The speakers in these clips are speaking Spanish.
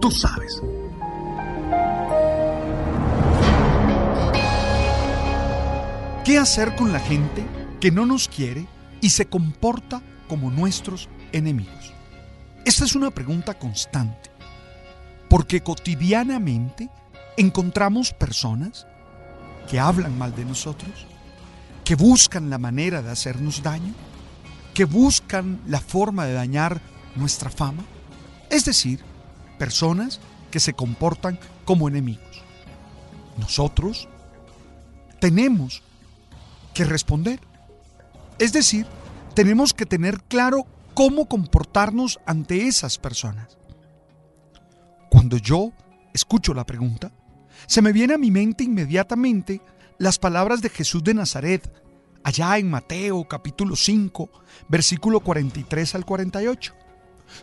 Tú sabes. ¿Qué hacer con la gente que no nos quiere y se comporta como nuestros enemigos? Esta es una pregunta constante, porque cotidianamente encontramos personas que hablan mal de nosotros, que buscan la manera de hacernos daño, que buscan la forma de dañar nuestra fama, es decir, personas que se comportan como enemigos. Nosotros tenemos que responder, es decir, tenemos que tener claro cómo comportarnos ante esas personas. Cuando yo escucho la pregunta, se me viene a mi mente inmediatamente las palabras de Jesús de Nazaret, allá en Mateo capítulo 5, versículo 43 al 48,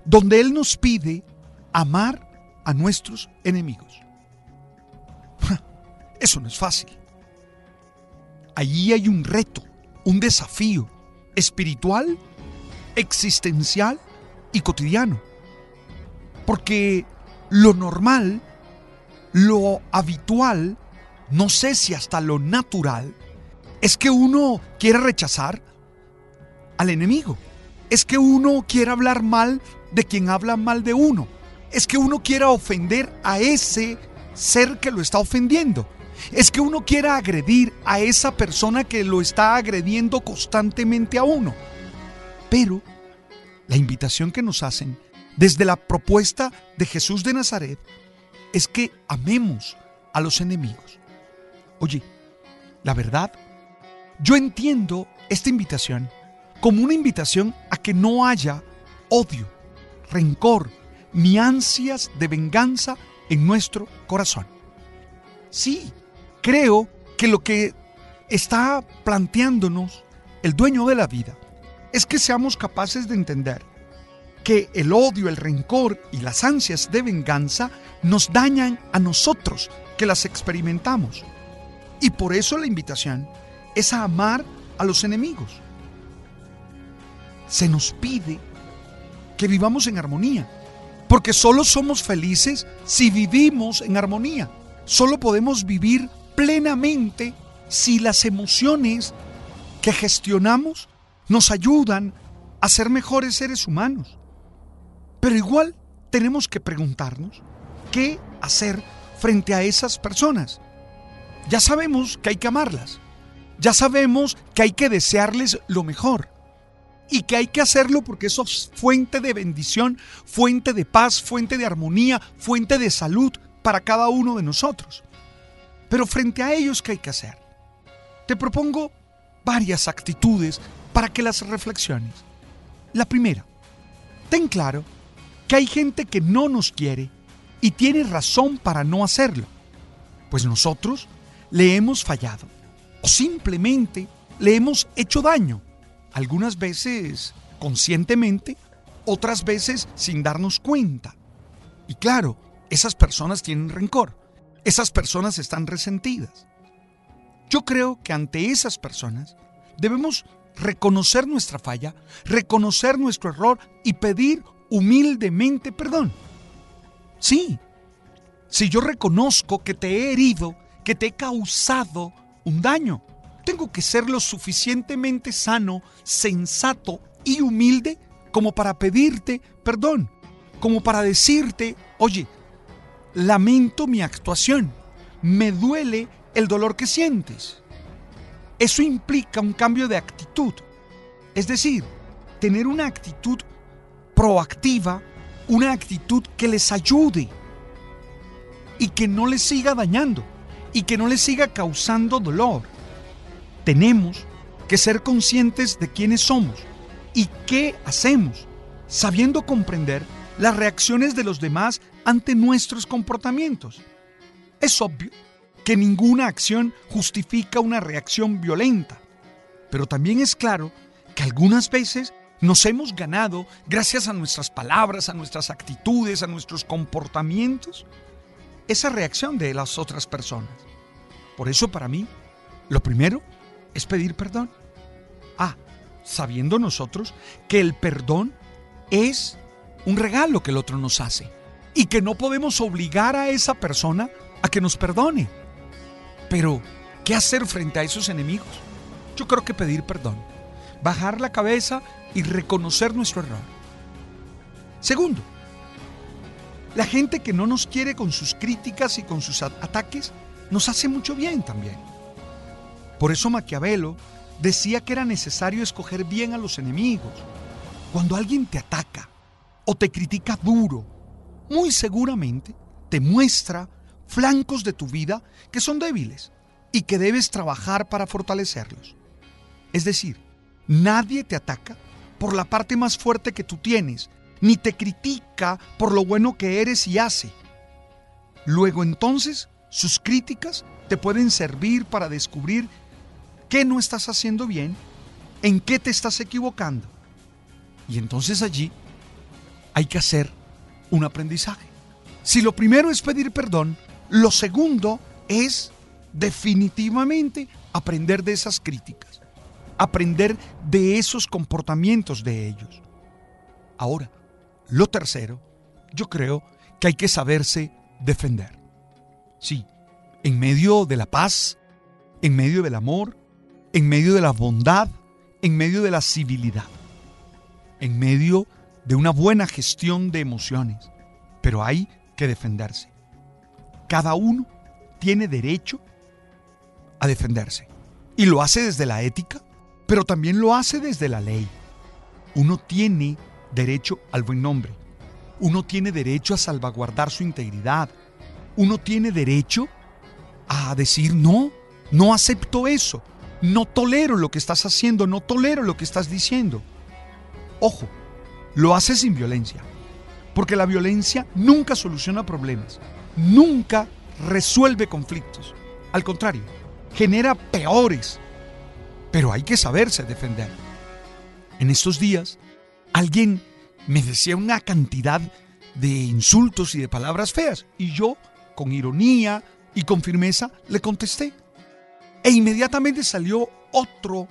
donde Él nos pide amar a nuestros enemigos. Eso no es fácil. Allí hay un reto, un desafío espiritual, existencial y cotidiano. Porque lo normal, lo habitual, no sé si hasta lo natural, es que uno quiere rechazar al enemigo. Es que uno quiere hablar mal de quien habla mal de uno es que uno quiera ofender a ese ser que lo está ofendiendo. Es que uno quiera agredir a esa persona que lo está agrediendo constantemente a uno. Pero la invitación que nos hacen desde la propuesta de Jesús de Nazaret es que amemos a los enemigos. Oye, la verdad, yo entiendo esta invitación como una invitación a que no haya odio, rencor, ni ansias de venganza en nuestro corazón. Sí, creo que lo que está planteándonos el dueño de la vida es que seamos capaces de entender que el odio, el rencor y las ansias de venganza nos dañan a nosotros que las experimentamos. Y por eso la invitación es a amar a los enemigos. Se nos pide que vivamos en armonía, porque solo somos felices si vivimos en armonía. Solo podemos vivir plenamente si las emociones que gestionamos nos ayudan a ser mejores seres humanos. Pero igual tenemos que preguntarnos qué hacer frente a esas personas. Ya sabemos que hay que amarlas. Ya sabemos que hay que desearles lo mejor y que hay que hacerlo porque eso es fuente de bendición, fuente de paz, fuente de armonía, fuente de salud para cada uno de nosotros. Pero frente a ellos, ¿qué hay que hacer? Te propongo varias actitudes para que las reflexiones. La primera, ten claro que hay gente que no nos quiere y tiene razón para no hacerlo, pues nosotros le hemos fallado o simplemente le hemos hecho daño algunas veces conscientemente, otras veces sin darnos cuenta. Y claro, esas personas tienen rencor, esas personas están resentidas. Yo creo que ante esas personas debemos reconocer nuestra falla, reconocer nuestro error y pedir humildemente perdón. Sí, si yo reconozco que te he herido, que te he causado un daño, tengo que ser lo suficientemente sano, sensato y humilde como para pedirte perdón, como para decirte, oye, lamento mi actuación, me duele el dolor que sientes. Eso implica un cambio de actitud, es decir, tener una actitud proactiva, una actitud que les ayude y que no les siga dañando y que no les siga causando dolor. Tenemos que ser conscientes de quiénes somos y qué hacemos, sabiendo comprender las reacciones de los demás ante nuestros comportamientos. Es obvio que ninguna acción justifica una reacción violenta, pero también es claro que algunas veces nos hemos ganado, gracias a nuestras palabras, a nuestras actitudes, a nuestros comportamientos, esa reacción de las otras personas. Por eso para mí, lo primero es pedir perdón. Ah, sabiendo nosotros que el perdón es un regalo que el otro nos hace y que no podemos obligar a esa persona a que nos perdone. Pero, ¿qué hacer frente a esos enemigos? Yo creo que pedir perdón, bajar la cabeza y reconocer nuestro error. Segundo, la gente que no nos quiere con sus críticas y con sus ataques nos hace mucho bien también. Por eso Maquiavelo decía que era necesario escoger bien a los enemigos. Cuando alguien te ataca o te critica duro, muy seguramente te muestra flancos de tu vida que son débiles y que debes trabajar para fortalecerlos. Es decir, nadie te ataca por la parte más fuerte que tú tienes, ni te critica por lo bueno que eres y hace. Luego entonces sus críticas te pueden servir para descubrir qué no estás haciendo bien, en qué te estás equivocando. Y entonces allí hay que hacer un aprendizaje. Si lo primero es pedir perdón, lo segundo es definitivamente aprender de esas críticas, aprender de esos comportamientos de ellos. Ahora, lo tercero, yo creo que hay que saberse defender. Sí, en medio de la paz, en medio del amor, en medio de la bondad, en medio de la civilidad, en medio de una buena gestión de emociones. Pero hay que defenderse. Cada uno tiene derecho a defenderse. Y lo hace desde la ética, pero también lo hace desde la ley. Uno tiene derecho al buen nombre. Uno tiene derecho a salvaguardar su integridad. Uno tiene derecho a decir, no, no acepto eso. No tolero lo que estás haciendo, no tolero lo que estás diciendo. Ojo, lo hace sin violencia. Porque la violencia nunca soluciona problemas, nunca resuelve conflictos. Al contrario, genera peores. Pero hay que saberse defender. En estos días alguien me decía una cantidad de insultos y de palabras feas y yo, con ironía y con firmeza, le contesté. E inmediatamente salió otro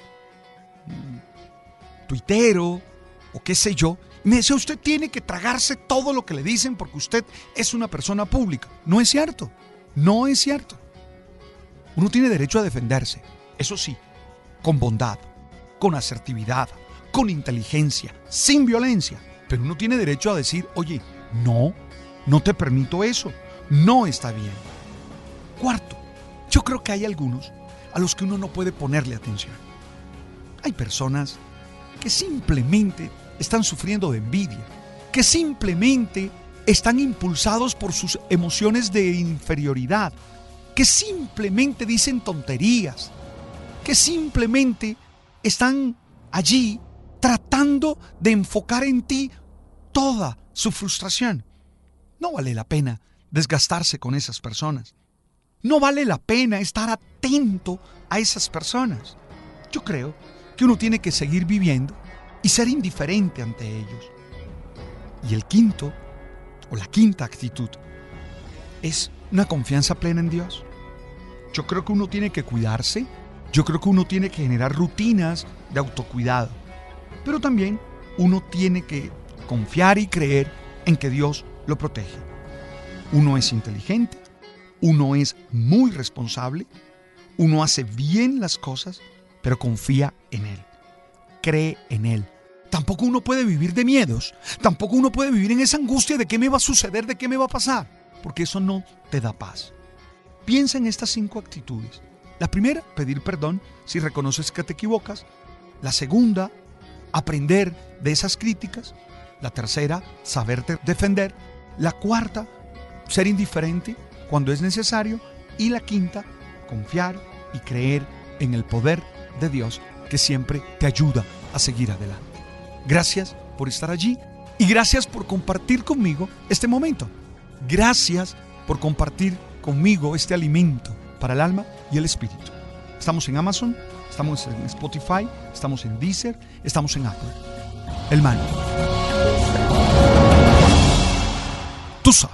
mm, tuitero o qué sé yo. Y me decía, usted tiene que tragarse todo lo que le dicen porque usted es una persona pública. No es cierto. No es cierto. Uno tiene derecho a defenderse. Eso sí, con bondad, con asertividad, con inteligencia, sin violencia. Pero uno tiene derecho a decir, oye, no, no te permito eso, no está bien. Cuarto, yo creo que hay algunos a los que uno no puede ponerle atención. Hay personas que simplemente están sufriendo de envidia, que simplemente están impulsados por sus emociones de inferioridad, que simplemente dicen tonterías, que simplemente están allí tratando de enfocar en ti toda su frustración. No vale la pena desgastarse con esas personas. No vale la pena estar atento a esas personas. Yo creo que uno tiene que seguir viviendo y ser indiferente ante ellos. Y el quinto, o la quinta actitud, es una confianza plena en Dios. Yo creo que uno tiene que cuidarse, yo creo que uno tiene que generar rutinas de autocuidado, pero también uno tiene que confiar y creer en que Dios lo protege. Uno es inteligente, uno es muy responsable, uno hace bien las cosas, pero confía en Él, cree en Él. Tampoco uno puede vivir de miedos, tampoco uno puede vivir en esa angustia de qué me va a suceder, de qué me va a pasar, porque eso no te da paz. Piensa en estas cinco actitudes. La primera, pedir perdón si reconoces que te equivocas. La segunda, aprender de esas críticas. La tercera, saberte defender. La cuarta, ser indiferente cuando es necesario. Y la quinta, confiar y creer en el poder de Dios que siempre te ayuda a seguir adelante. Gracias por estar allí y gracias por compartir conmigo este momento. Gracias por compartir conmigo este alimento para el alma y el espíritu. Estamos en Amazon, estamos en Spotify, estamos en Deezer, estamos en Apple. El man. Tú sabes.